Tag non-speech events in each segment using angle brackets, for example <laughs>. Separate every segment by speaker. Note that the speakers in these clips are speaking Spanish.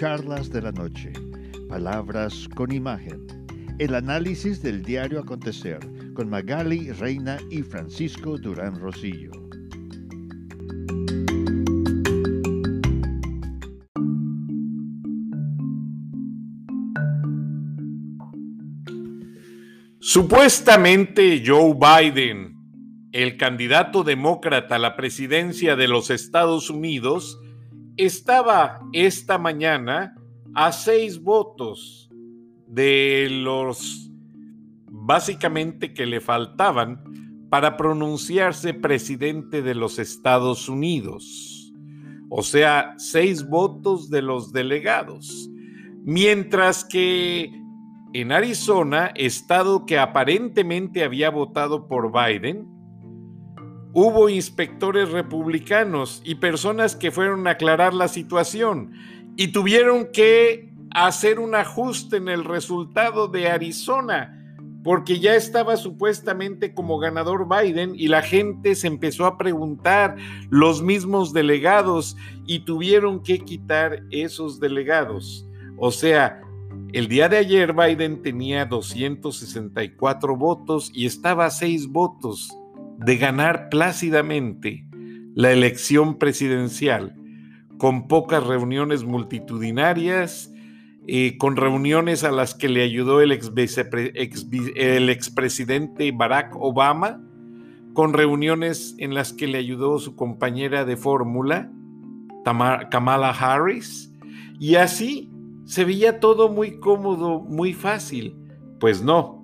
Speaker 1: Charlas de la Noche. Palabras con imagen. El análisis del diario acontecer con Magali Reina y Francisco Durán Rosillo.
Speaker 2: Supuestamente Joe Biden, el candidato demócrata a la presidencia de los Estados Unidos, estaba esta mañana a seis votos de los básicamente que le faltaban para pronunciarse presidente de los Estados Unidos. O sea, seis votos de los delegados. Mientras que en Arizona, estado que aparentemente había votado por Biden, hubo inspectores republicanos y personas que fueron a aclarar la situación y tuvieron que hacer un ajuste en el resultado de Arizona porque ya estaba supuestamente como ganador Biden y la gente se empezó a preguntar, los mismos delegados, y tuvieron que quitar esos delegados. O sea, el día de ayer Biden tenía 264 votos y estaba a seis votos de ganar plácidamente la elección presidencial, con pocas reuniones multitudinarias, eh, con reuniones a las que le ayudó el, ex el expresidente Barack Obama, con reuniones en las que le ayudó su compañera de fórmula, Kamala Harris, y así se veía todo muy cómodo, muy fácil. Pues no.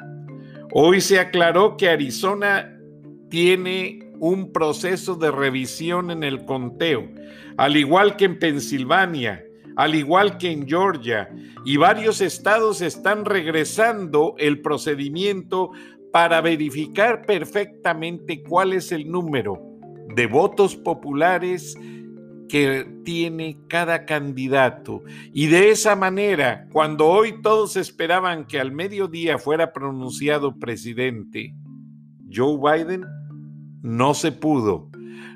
Speaker 2: Hoy se aclaró que Arizona tiene un proceso de revisión en el conteo, al igual que en Pensilvania, al igual que en Georgia, y varios estados están regresando el procedimiento para verificar perfectamente cuál es el número de votos populares que tiene cada candidato. Y de esa manera, cuando hoy todos esperaban que al mediodía fuera pronunciado presidente, Joe Biden no se pudo.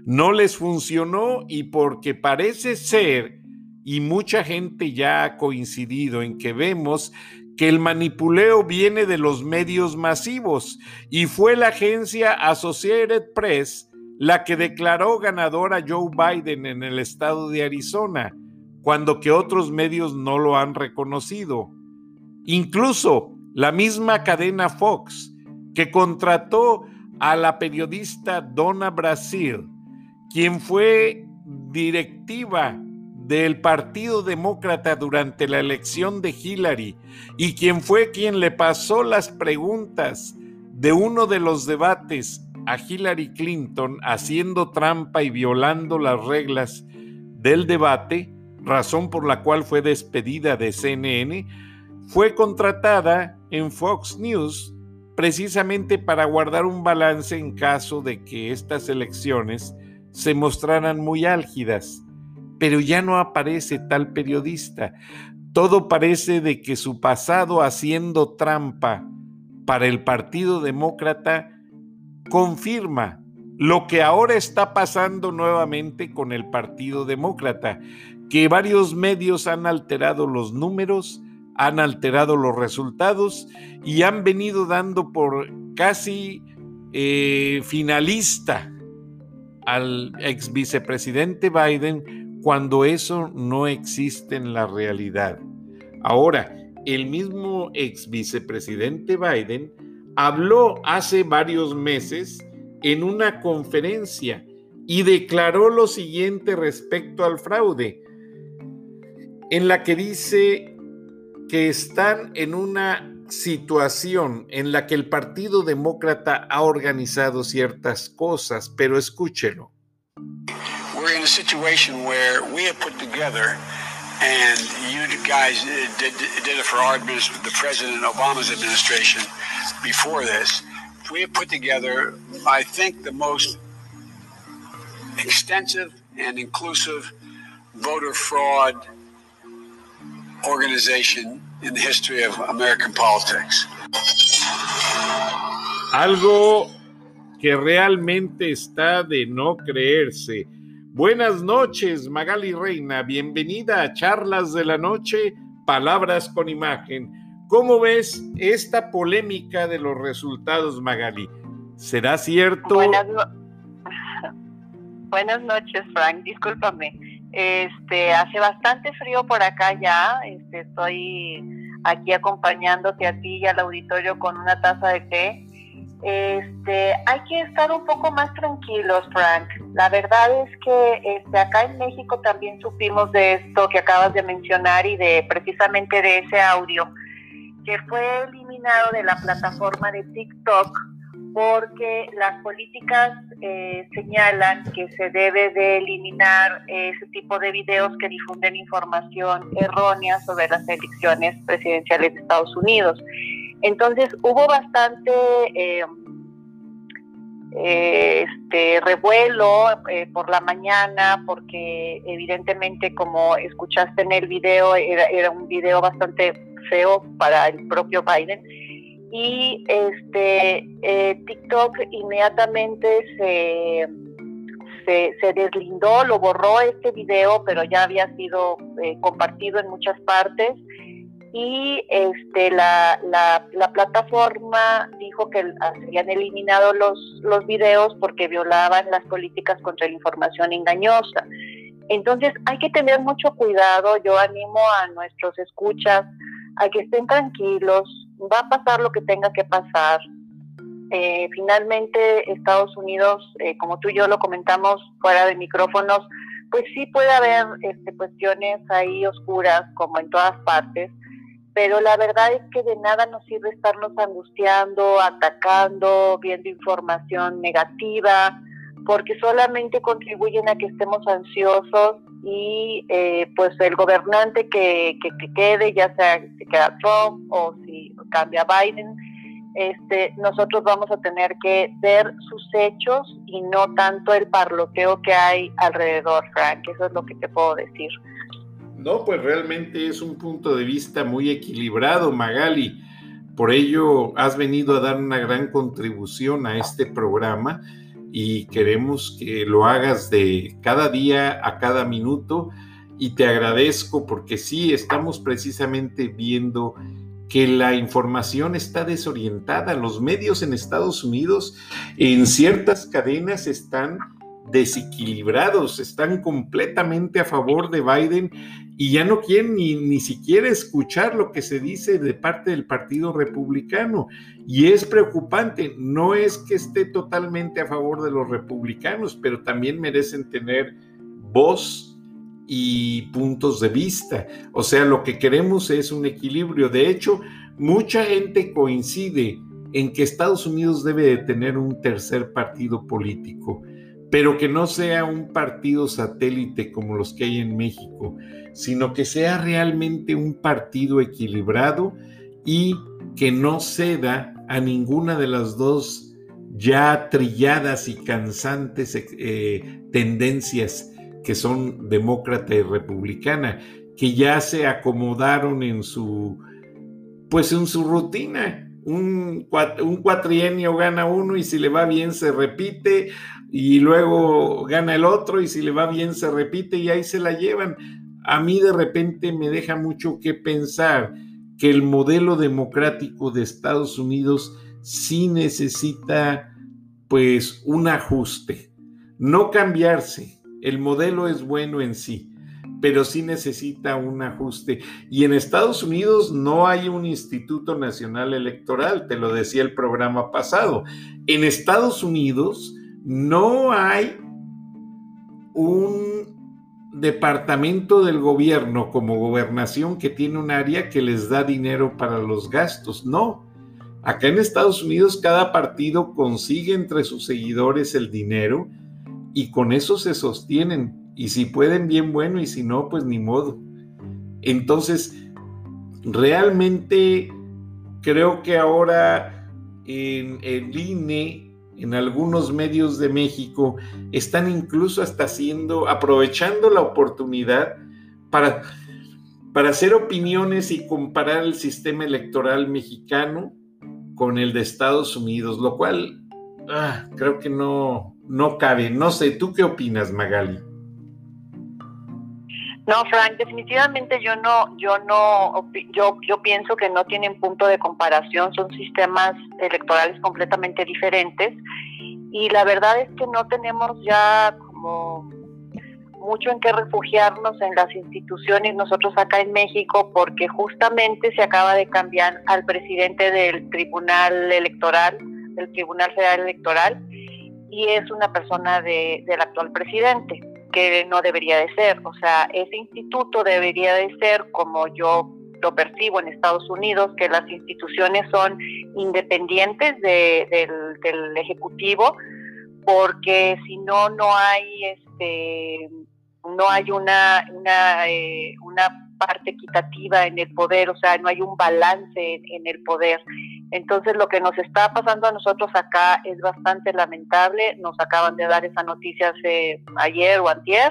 Speaker 2: No les funcionó y porque parece ser, y mucha gente ya ha coincidido en que vemos que el manipuleo viene de los medios masivos y fue la agencia Associated Press la que declaró ganadora Joe Biden en el estado de Arizona, cuando que otros medios no lo han reconocido. Incluso la misma cadena Fox, que contrató a la periodista Donna Brasil, quien fue directiva del Partido Demócrata durante la elección de Hillary y quien fue quien le pasó las preguntas de uno de los debates a Hillary Clinton haciendo trampa y violando las reglas del debate, razón por la cual fue despedida de CNN, fue contratada en Fox News precisamente para guardar un balance en caso de que estas elecciones se mostraran muy álgidas. Pero ya no aparece tal periodista. Todo parece de que su pasado haciendo trampa para el Partido Demócrata confirma lo que ahora está pasando nuevamente con el Partido Demócrata, que varios medios han alterado los números, han alterado los resultados y han venido dando por casi eh, finalista al ex vicepresidente Biden cuando eso no existe en la realidad. Ahora, el mismo ex vicepresidente Biden habló hace varios meses en una conferencia y declaró lo siguiente respecto al fraude, en la que dice que están en una situación en la que el Partido Demócrata ha organizado ciertas cosas, pero escúchelo.
Speaker 3: We're in a situation where we have put together and you guys did, did it for our the President Obama's administration before this, we have put together, I think, the most extensive and inclusive voter fraud organization in the history of American politics.
Speaker 2: Algo que realmente está de no creerse, Buenas noches, Magali Reina. Bienvenida a Charlas de la Noche, Palabras con Imagen. ¿Cómo ves esta polémica de los resultados, Magali? ¿Será cierto?
Speaker 4: Buenas, <laughs> Buenas noches, Frank. Discúlpame. Este, hace bastante frío por acá ya. Este, estoy aquí acompañándote a ti y al auditorio con una taza de té este, hay que estar un poco más tranquilos, Frank. La verdad es que este, acá en México también supimos de esto que acabas de mencionar y de precisamente de ese audio que fue eliminado de la plataforma de TikTok porque las políticas eh, señalan que se debe de eliminar ese tipo de videos que difunden información errónea sobre las elecciones presidenciales de Estados Unidos. Entonces hubo bastante eh, este revuelo eh, por la mañana porque evidentemente como escuchaste en el video era, un video bastante feo para el propio Biden y este eh, TikTok inmediatamente se, se, deslindó, lo borró este video, pero ya había sido compartido en muchas partes y este la, la, plataforma dijo que habían eliminado los, los videos porque violaban las políticas contra la información engañosa. Entonces hay que tener mucho cuidado, yo animo a nuestros escuchas a que estén tranquilos, va a pasar lo que tenga que pasar. Eh, finalmente Estados Unidos, eh, como tú y yo lo comentamos fuera de micrófonos, pues sí puede haber este, cuestiones ahí oscuras como en todas partes, pero la verdad es que de nada nos sirve estarnos angustiando, atacando, viendo información negativa, porque solamente contribuyen a que estemos ansiosos y eh, pues el gobernante que, que, quede, ya sea si queda Trump o si cambia Biden, este, nosotros vamos a tener que ver sus hechos y no tanto el parloteo que hay alrededor, Frank. Eso es lo que te puedo decir.
Speaker 2: No, pues realmente es un punto de vista muy equilibrado, Magali. Por ello has venido a dar una gran contribución a este programa y queremos que lo hagas de cada día a cada minuto y te agradezco porque sí, estamos precisamente viendo que la información está desorientada. Los medios en Estados Unidos en ciertas cadenas están desequilibrados, están completamente a favor de Biden y ya no quieren ni, ni siquiera escuchar lo que se dice de parte del Partido Republicano. Y es preocupante, no es que esté totalmente a favor de los republicanos, pero también merecen tener voz y puntos de vista. O sea, lo que queremos es un equilibrio. De hecho, mucha gente coincide en que Estados Unidos debe de tener un tercer partido político pero que no sea un partido satélite como los que hay en México, sino que sea realmente un partido equilibrado y que no ceda a ninguna de las dos ya trilladas y cansantes eh, tendencias que son demócrata y republicana, que ya se acomodaron en su, pues en su rutina. Un, un cuatrienio gana uno y si le va bien se repite, y luego gana el otro y si le va bien se repite y ahí se la llevan. A mí de repente me deja mucho que pensar que el modelo democrático de Estados Unidos sí necesita pues un ajuste, no cambiarse. El modelo es bueno en sí, pero sí necesita un ajuste. Y en Estados Unidos no hay un Instituto Nacional Electoral, te lo decía el programa pasado. En Estados Unidos no hay un departamento del gobierno como gobernación que tiene un área que les da dinero para los gastos. No. Acá en Estados Unidos cada partido consigue entre sus seguidores el dinero y con eso se sostienen. Y si pueden, bien bueno, y si no, pues ni modo. Entonces, realmente creo que ahora en el INE en algunos medios de México están incluso hasta haciendo, aprovechando la oportunidad para, para hacer opiniones y comparar el sistema electoral mexicano con el de Estados Unidos, lo cual ah, creo que no, no cabe. No sé, ¿tú qué opinas, Magali?
Speaker 4: No, Frank, definitivamente yo no, yo no, yo, yo pienso que no tienen punto de comparación, son sistemas electorales completamente diferentes y la verdad es que no tenemos ya como mucho en qué refugiarnos en las instituciones nosotros acá en México porque justamente se acaba de cambiar al presidente del Tribunal Electoral, del Tribunal Federal Electoral y es una persona de, del actual presidente que no debería de ser, o sea, ese instituto debería de ser como yo lo percibo en Estados Unidos, que las instituciones son independientes del, del Ejecutivo, porque si no, no hay este no hay una, una, eh, una parte equitativa en el poder, o sea, no hay un balance en, el poder. Entonces, lo que nos está pasando a nosotros acá es bastante lamentable. Nos acaban de dar esa noticia hace ayer o antier,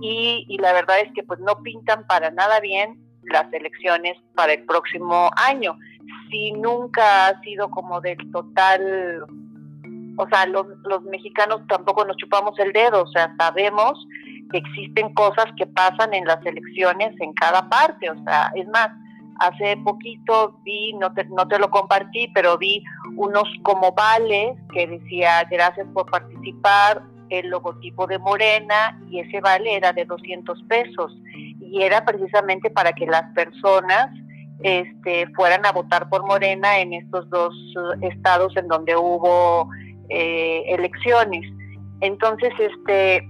Speaker 4: y, y la verdad es que pues no pintan para nada bien las elecciones para el próximo año. Si nunca ha sido como del total, o sea, los, los mexicanos tampoco nos chupamos el dedo, o sea, sabemos existen cosas que pasan en las elecciones en cada parte, o sea, es más, hace poquito vi, no te, no te lo compartí, pero vi unos como vales que decía gracias por participar, el logotipo de Morena y ese vale era de 200 pesos y era precisamente para que las personas este, fueran a votar por Morena en estos dos estados en donde hubo eh, elecciones. Entonces, este,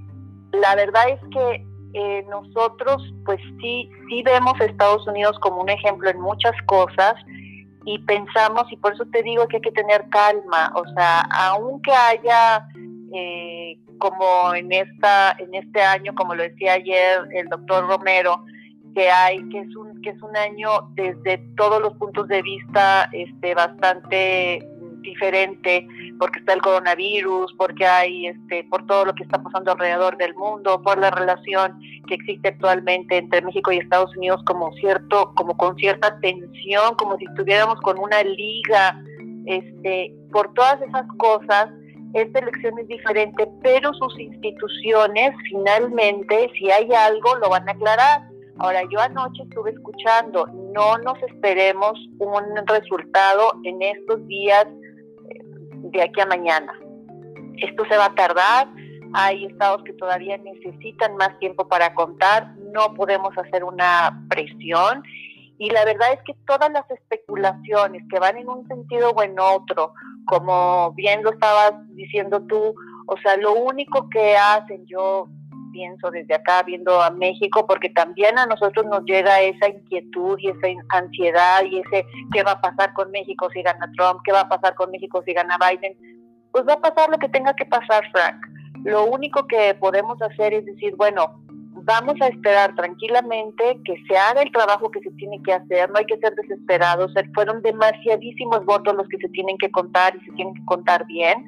Speaker 4: la verdad es que eh, nosotros pues sí, sí vemos a Estados Unidos como un ejemplo en muchas cosas y pensamos, y por eso te digo que hay que tener calma, o sea, aunque haya eh, como en esta en este año, como lo decía ayer el doctor Romero, que hay que es un que es un año desde todos los puntos de vista este bastante diferente porque está el coronavirus, porque hay este por todo lo que está pasando alrededor del mundo, por la relación que existe actualmente entre México y Estados Unidos como cierto como con cierta tensión, como si estuviéramos con una liga, este, por todas esas cosas esta elección es diferente, pero sus instituciones finalmente, si hay algo, lo van a aclarar. Ahora, yo anoche estuve escuchando, no nos esperemos un resultado en estos días de aquí a mañana. Esto se va a tardar, hay estados que todavía necesitan más tiempo para contar, no podemos hacer una presión y la verdad es que todas las especulaciones que van en un sentido o en otro, como bien lo estabas diciendo tú, o sea, lo único que hacen, yo pienso desde acá viendo a México, porque también a nosotros nos llega esa inquietud y esa ansiedad y ese qué va a pasar con México si gana Trump, qué va a pasar con México si gana Biden. Pues va a pasar lo que tenga que pasar, Frank. Lo único que podemos hacer es decir, bueno, vamos a esperar tranquilamente que se haga el trabajo que se tiene que hacer, no hay que ser desesperados, fueron demasiadísimos votos los que se tienen que contar y se tienen que contar bien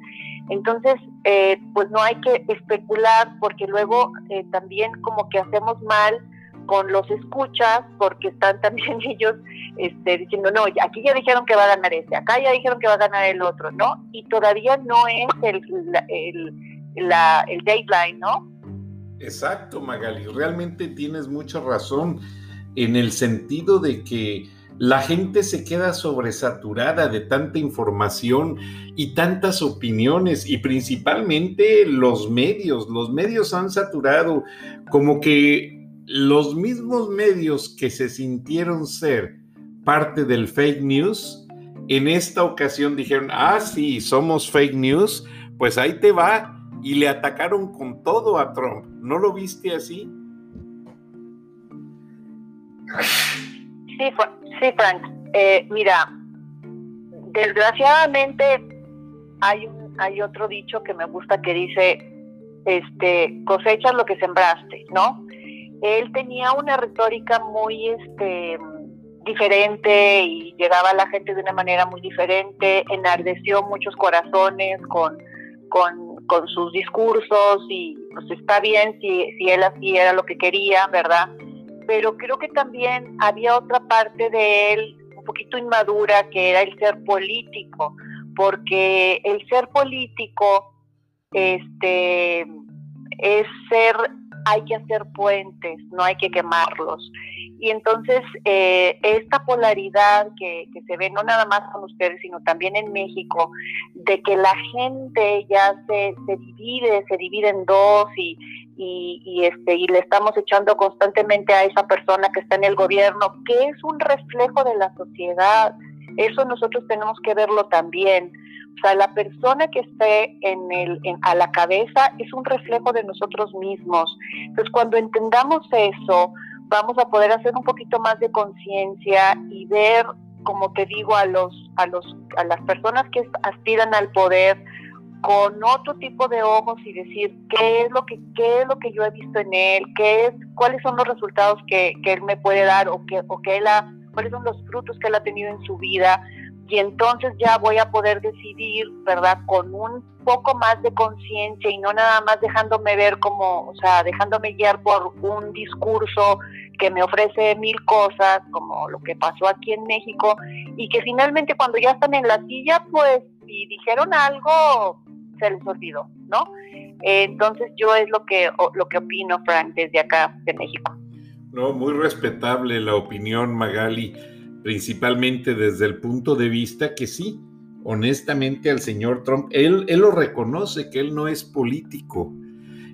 Speaker 4: entonces, eh, pues no hay que especular porque luego eh, también como que hacemos mal con los escuchas porque están <laughs> también ellos este, diciendo, no, aquí ya dijeron que va a ganar este, acá ya dijeron que va a ganar el otro, ¿no? Y todavía no es el, el, la, el deadline, ¿no?
Speaker 2: Exacto, Magali, realmente tienes mucha razón en el sentido de que la gente se queda sobresaturada de tanta información y tantas opiniones y principalmente los medios. Los medios han saturado como que los mismos medios que se sintieron ser parte del fake news, en esta ocasión dijeron, ah, sí, somos fake news, pues ahí te va. Y le atacaron con todo a Trump. ¿No lo viste así?
Speaker 4: Sí, sí Frank. Eh, mira, desgraciadamente hay un, hay otro dicho que me gusta que dice, este, cosechas lo que sembraste, ¿no? Él tenía una retórica muy, este, diferente y llegaba a la gente de una manera muy diferente, enardeció muchos corazones con, con, con sus discursos y pues está bien si, si él así era lo que quería, ¿verdad? pero creo que también había otra parte de él un poquito inmadura que era el ser político, porque el ser político este es ser hay que hacer puentes, no hay que quemarlos. Y entonces eh, esta polaridad que, se ve no nada más con ustedes, sino también en México, de que la gente ya se, se divide, se divide en dos y, y, este, y le estamos echando constantemente a esa persona que está en el gobierno, que es un reflejo de la sociedad. Eso nosotros tenemos que verlo también. O sea, la persona que esté en el, a la cabeza es un reflejo de nosotros mismos. Entonces, cuando entendamos eso, vamos a poder hacer un poquito más de conciencia y ver, como te digo, a los, a los, a las personas que aspiran al poder con otro tipo de ojos y decir qué es lo que qué es lo que yo he visto en él, qué es, cuáles son los resultados que, que él me puede dar o que o que él ha, cuáles son los frutos que él ha tenido en su vida y entonces ya voy a poder decidir, ¿verdad? Con un poco más de conciencia y no nada más dejándome ver como, o sea, dejándome guiar por un discurso que me ofrece mil cosas, como lo que pasó aquí en México, y que finalmente cuando ya están en la silla, pues, si dijeron algo, se les olvidó, ¿no? entonces yo es lo que, lo que opino, Frank, desde acá, de México.
Speaker 2: No, muy respetable la opinión, Magali principalmente desde el punto de vista que sí, honestamente al señor Trump, él, él lo reconoce que él no es político.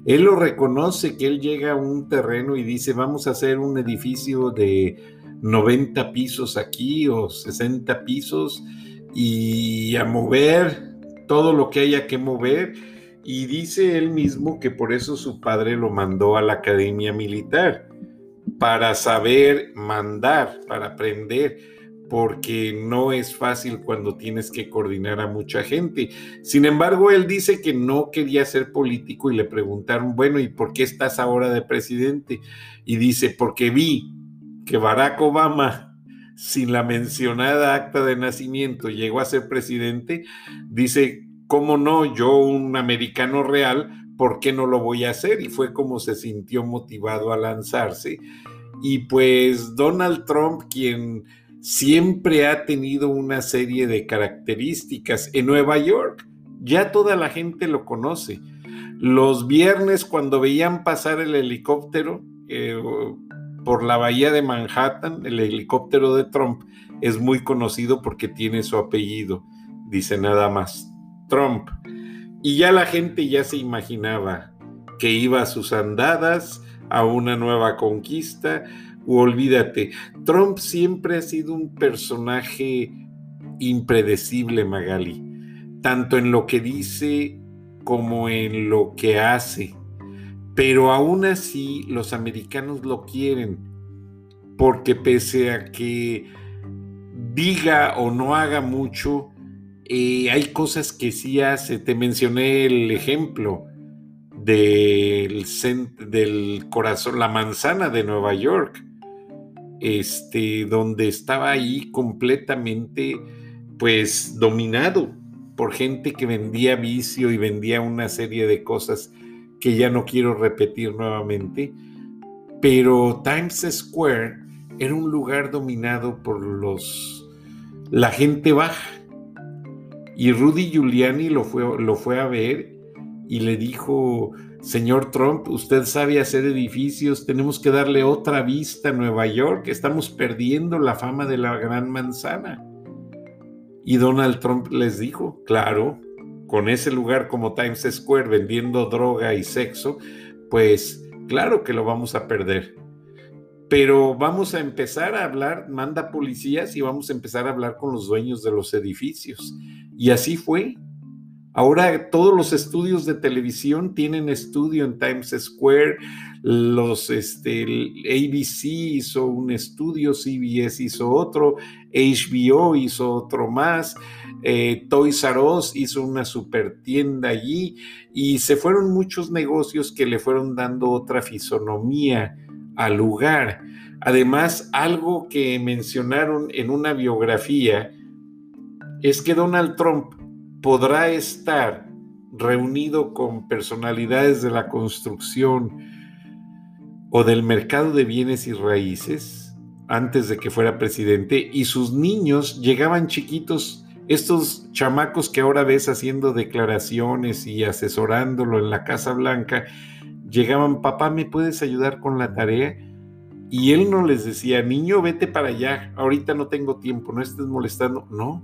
Speaker 2: Él lo reconoce que él llega a un terreno y dice, vamos a hacer un edificio de 90 pisos aquí o 60 pisos y a mover todo lo que haya que mover. Y dice él mismo que por eso su padre lo mandó a la academia militar para saber mandar, para aprender, porque no es fácil cuando tienes que coordinar a mucha gente. Sin embargo, él dice que no quería ser político y le preguntaron, bueno, ¿y por qué estás ahora de presidente? Y dice, porque vi que Barack Obama, sin la mencionada acta de nacimiento, llegó a ser presidente, dice, ¿cómo no? Yo, un americano real, ¿por qué no lo voy a hacer? Y fue como se sintió motivado a lanzarse. Y pues Donald Trump, quien siempre ha tenido una serie de características en Nueva York, ya toda la gente lo conoce. Los viernes cuando veían pasar el helicóptero eh, por la bahía de Manhattan, el helicóptero de Trump es muy conocido porque tiene su apellido, dice nada más, Trump. Y ya la gente ya se imaginaba que iba a sus andadas, a una nueva conquista, olvídate, Trump siempre ha sido un personaje impredecible, Magali, tanto en lo que dice como en lo que hace. Pero aún así los americanos lo quieren, porque pese a que diga o no haga mucho, hay cosas que sí hace. Te mencioné el ejemplo del, del corazón, la manzana de Nueva York, este, donde estaba ahí completamente, pues, dominado por gente que vendía vicio y vendía una serie de cosas que ya no quiero repetir nuevamente. Pero Times Square era un lugar dominado por los la gente baja y Rudy Giuliani lo fue, lo fue a ver y le dijo, señor Trump, usted sabe hacer edificios, tenemos que darle otra vista a Nueva York, estamos perdiendo la fama de la gran manzana. Y Donald Trump les dijo, claro, con ese lugar como Times Square vendiendo droga y sexo, pues claro que lo vamos a perder pero vamos a empezar a hablar, manda policías y vamos a empezar a hablar con los dueños de los edificios. Y así fue. Ahora todos los estudios de televisión tienen estudio en Times Square. Los este, ABC hizo un estudio, CBS hizo otro, HBO hizo otro más, eh, Toys R Us hizo una super tienda allí y se fueron muchos negocios que le fueron dando otra fisonomía al lugar. Además, algo que mencionaron en una biografía es que Donald Trump podrá estar reunido con personalidades de la construcción o del mercado de bienes y raíces antes de que fuera presidente y sus niños llegaban chiquitos, estos chamacos que ahora ves haciendo declaraciones y asesorándolo en la Casa Blanca, llegaban, papá, ¿me puedes ayudar con la tarea? Y él no les decía, niño, vete para allá, ahorita no tengo tiempo, no estés molestando. No,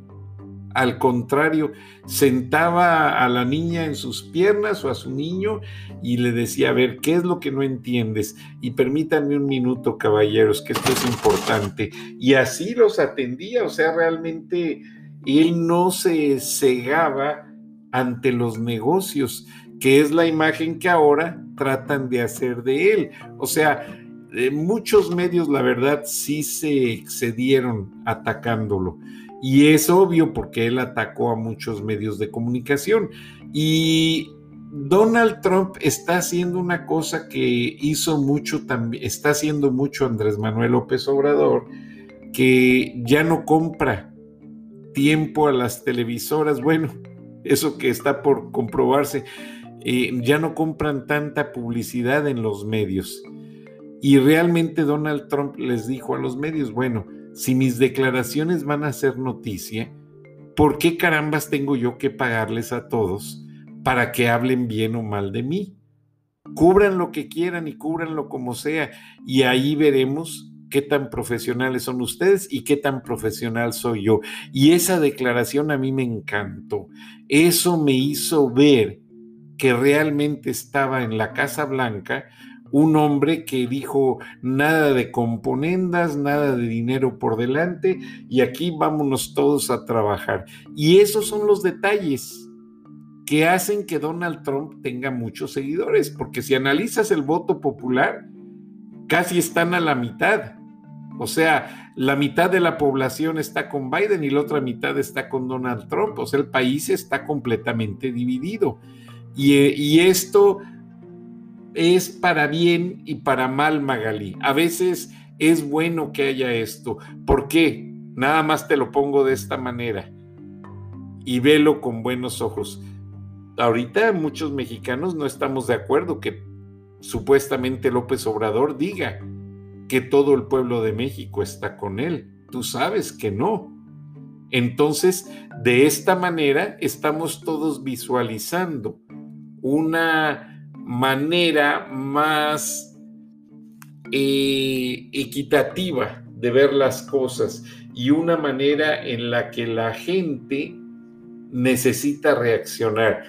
Speaker 2: al contrario, sentaba a la niña en sus piernas o a su niño y le decía, a ver, ¿qué es lo que no entiendes? Y permítanme un minuto, caballeros, que esto es importante. Y así los atendía, o sea, realmente él no se cegaba ante los negocios, que es la imagen que ahora tratan de hacer de él. O sea, muchos medios, la verdad, sí se excedieron atacándolo. Y es obvio porque él atacó a muchos medios de comunicación. Y Donald Trump está haciendo una cosa que hizo mucho también, está haciendo mucho Andrés Manuel López Obrador, que ya no compra tiempo a las televisoras. Bueno, eso que está por comprobarse, eh, ya no compran tanta publicidad en los medios. Y realmente Donald Trump les dijo a los medios, bueno, si mis declaraciones van a ser noticia, ¿por qué carambas tengo yo que pagarles a todos para que hablen bien o mal de mí? Cubran lo que quieran y cúbranlo como sea, y ahí veremos qué tan profesionales son ustedes y qué tan profesional soy yo. Y esa declaración a mí me encantó. Eso me hizo ver que realmente estaba en la Casa Blanca un hombre que dijo nada de componendas, nada de dinero por delante y aquí vámonos todos a trabajar. Y esos son los detalles que hacen que Donald Trump tenga muchos seguidores, porque si analizas el voto popular, casi están a la mitad. O sea, la mitad de la población está con Biden y la otra mitad está con Donald Trump. O sea, el país está completamente dividido. Y, y esto es para bien y para mal, Magalí. A veces es bueno que haya esto. ¿Por qué? Nada más te lo pongo de esta manera y velo con buenos ojos. Ahorita muchos mexicanos no estamos de acuerdo que supuestamente López Obrador diga que todo el pueblo de México está con él. Tú sabes que no. Entonces, de esta manera estamos todos visualizando una manera más eh, equitativa de ver las cosas y una manera en la que la gente necesita reaccionar.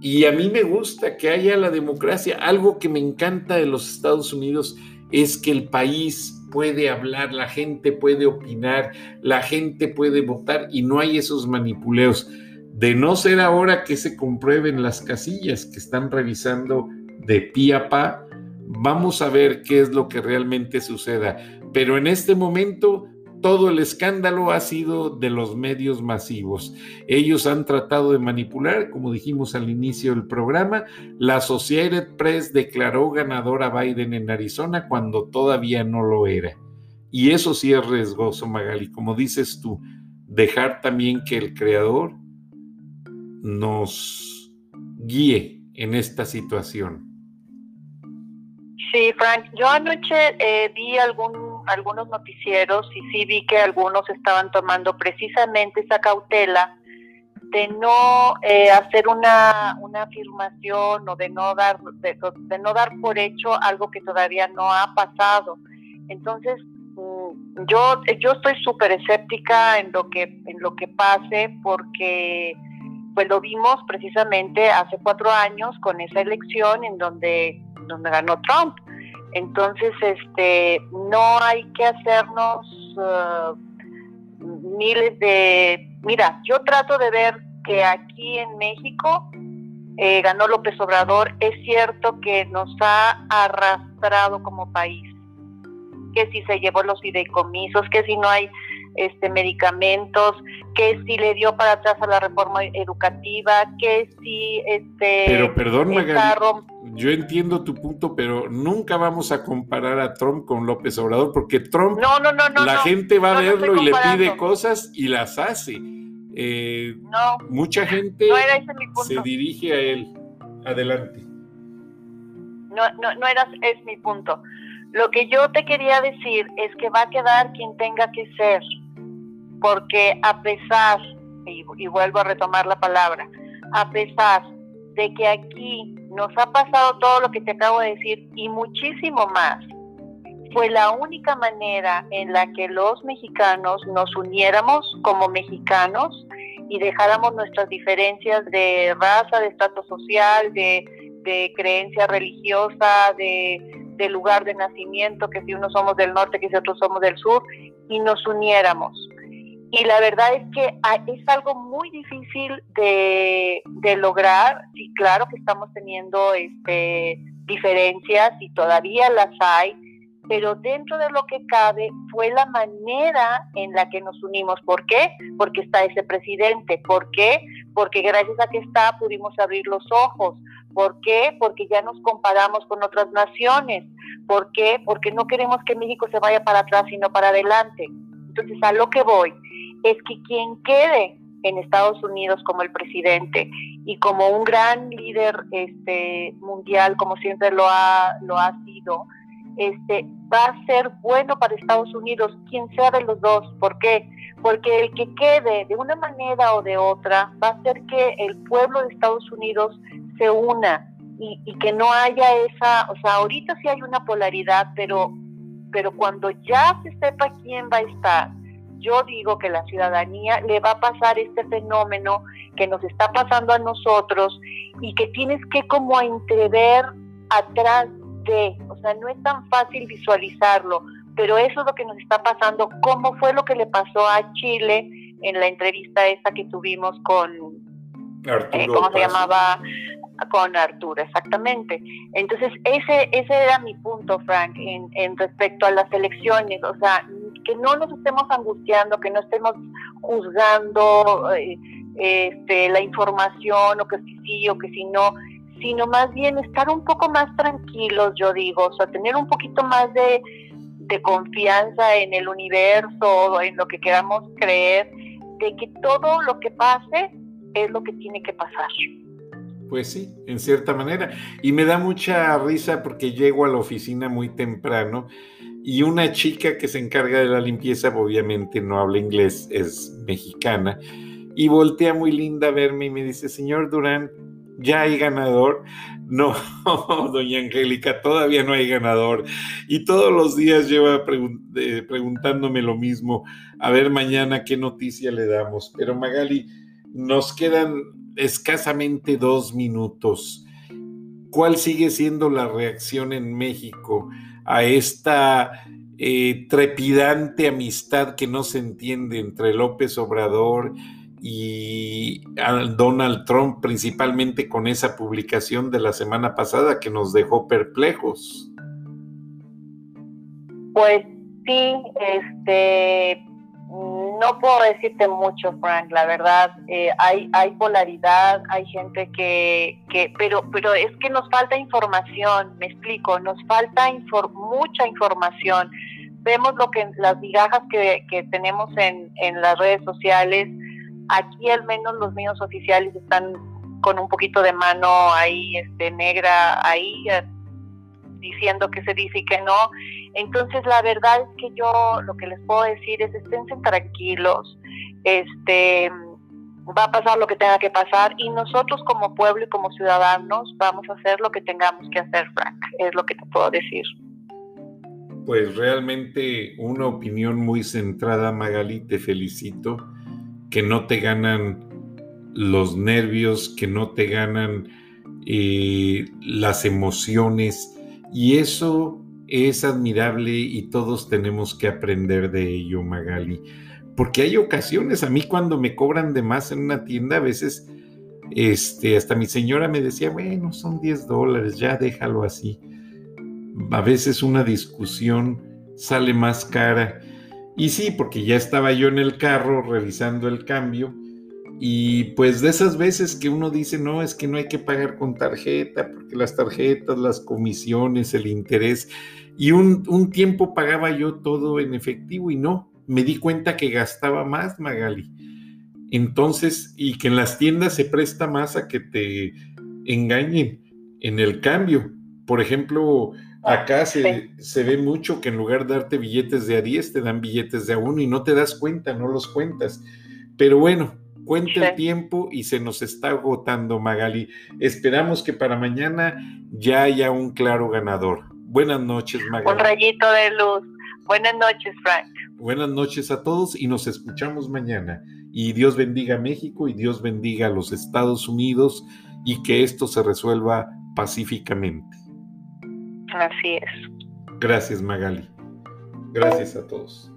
Speaker 2: Y a mí me gusta que haya la democracia. Algo que me encanta de los Estados Unidos es que el país puede hablar, la gente puede opinar, la gente puede votar y no hay esos manipuleos. De no ser ahora que se comprueben las casillas que están revisando de pie a pa, vamos a ver qué es lo que realmente suceda. Pero en este momento todo el escándalo ha sido de los medios masivos. Ellos han tratado de manipular, como dijimos al inicio del programa, la Associated Press declaró ganadora a Biden en Arizona cuando todavía no lo era. Y eso sí es riesgoso, Magali, como dices tú, dejar también que el creador nos guíe en esta situación.
Speaker 4: Sí, Frank, yo anoche eh, vi algún, algunos noticieros y sí vi que algunos estaban tomando precisamente esa cautela de no eh, hacer una, una afirmación o de no dar de, no dar por hecho algo que todavía no ha pasado. Entonces, mm, yo yo estoy súper escéptica en lo que en lo que pase porque pues lo vimos precisamente hace cuatro años con esa elección en donde donde ganó Trump. Entonces, este, no hay que hacernos uh, miles de... Mira, yo trato de ver que aquí en México eh, ganó López Obrador. Es cierto que nos ha arrastrado como país, que si se llevó los fideicomisos, que si no hay este, medicamentos, que si le dio para atrás a la reforma educativa, que si este
Speaker 2: Pero perdón, Magali, yo entiendo tu punto, pero nunca vamos a comparar a Trump con López Obrador, porque Trump,
Speaker 4: no, no, no,
Speaker 2: la gente va a verlo y le pide cosas y las hace. Eh, mucha gente se dirige a él. Adelante.
Speaker 4: No, no, no era, es mi punto. Lo que yo te quería decir es que va a quedar quien tenga que ser porque a pesar, y, vuelvo a retomar la palabra, a pesar de que aquí nos ha pasado todo lo que te acabo de decir y muchísimo más. Fue la única manera en la que los mexicanos nos uniéramos como mexicanos y dejáramos nuestras diferencias de raza, de estatus social, de, creencia religiosa, de, de lugar de nacimiento, que si uno somos del norte, que si otros somos del sur, y nos uniéramos. Y la verdad es que es algo muy difícil de, de lograr. Sí, claro que estamos teniendo este, diferencias y todavía las hay, pero dentro de lo que cabe fue la manera en la que nos unimos. ¿Por qué? Porque está ese presidente. ¿Por qué? Porque gracias a que está pudimos abrir los ojos. ¿Por qué? Porque ya nos comparamos con otras naciones. ¿Por qué? Porque no queremos que México se vaya para atrás, sino para adelante. Entonces, a lo que voy es que quien quede en Estados Unidos como el presidente y como un gran líder este, mundial, como siempre lo ha, lo ha sido, este, va a ser bueno para Estados Unidos, quien sea de los dos. ¿Por qué? Porque el que quede de una manera o de otra va a hacer que el pueblo de Estados Unidos se una y, y que no haya esa, o sea, ahorita sí hay una polaridad, pero, pero cuando ya se sepa quién va a estar, yo digo que la ciudadanía le va a pasar este fenómeno que nos está pasando a nosotros y que tienes que como entrever atrás de, o sea, no es tan fácil visualizarlo, pero eso es lo que nos está pasando, cómo fue lo que le pasó a Chile en la entrevista esa que tuvimos con, eh, ¿cómo se llamaba? Con Arturo, exactamente. Entonces, ese, ese era mi punto, Frank, en, en respecto a las elecciones, o sea, que no nos estemos angustiando, que no estemos juzgando eh, este, la información o que sí, sí o que si no, sino más bien estar un poco más tranquilos, yo digo, o sea, tener un poquito más de, de confianza en el universo, en lo que queramos creer, de que todo lo que pase es lo que tiene que pasar.
Speaker 2: Pues sí, en cierta manera. Y me da mucha risa porque llego a la oficina muy temprano y una chica que se encarga de la limpieza, obviamente no habla inglés, es mexicana, y voltea muy linda a verme y me dice, señor Durán, ¿ya hay ganador? <laughs> No, <laughs> doña Angélica, todavía no hay ganador. Y todos los días lleva eh, preguntándome lo mismo, a ver mañana qué noticia le damos. Pero Magali, nos quedan escasamente dos minutos. ¿Cuál sigue siendo la reacción en México? A esta eh, trepidante amistad que no se entiende entre López Obrador y Donald Trump, principalmente con esa publicación de la semana pasada que nos dejó perplejos.
Speaker 4: Pues sí, este, no puedo decirte mucho, Frank, la verdad. Eh, hay, hay polaridad, hay gente que, que, pero, pero es que nos falta información, me explico, nos falta mucha información. Vemos lo que las migajas que, que tenemos en, en las redes sociales. Aquí al menos los medios oficiales están con un poquito de mano ahí, este, negra, ahí, diciendo que se dice que no. Entonces, la verdad es que yo lo que les puedo decir es esténse tranquilos, este va a pasar lo que tenga que pasar y nosotros como pueblo y como ciudadanos vamos a hacer lo que tengamos que hacer, Frank, es lo que te puedo decir.
Speaker 2: Pues realmente una opinión muy centrada, Magali, te felicito, que no te ganan los nervios, que no te ganan eh, las emociones y eso es admirable y todos tenemos que aprender de ello, Magali. Porque hay ocasiones, a mí cuando me cobran de más en una tienda, a veces, este, hasta mi señora me decía, bueno, son 10 dólares, ya déjalo así. A veces una discusión sale más cara. Y sí, porque ya estaba yo en el carro revisando el cambio y pues de esas veces que uno dice, no, es que no hay que pagar con tarjeta, porque las tarjetas, las comisiones, el interés, y un, tiempo pagaba yo todo en efectivo y no, me di cuenta que gastaba más, Magali. Entonces, y que en las tiendas se presta más a que te engañen en el cambio. Por ejemplo, acá se, se, ve mucho que en lugar de darte billetes de a 10, te dan billetes de a 1 y no te das cuenta, no los cuentas. Pero bueno, Cuenta el tiempo y se nos está agotando, Magali. Esperamos que para mañana ya haya un claro ganador. Buenas noches, Magali.
Speaker 4: Un rayito de luz. Buenas noches, Frank.
Speaker 2: Buenas noches a todos y nos escuchamos mañana. Y Dios bendiga a México y Dios bendiga a los Estados Unidos y que esto se resuelva pacíficamente.
Speaker 4: Así es.
Speaker 2: Gracias, Magali. Gracias a todos.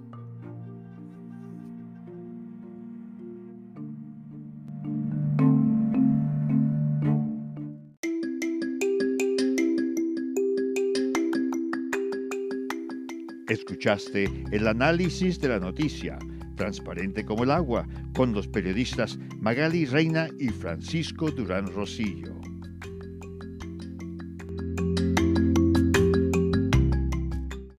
Speaker 1: Escuchaste el análisis de la noticia, transparente como el agua, con los periodistas Magali Reina y Francisco Durán Rosillo.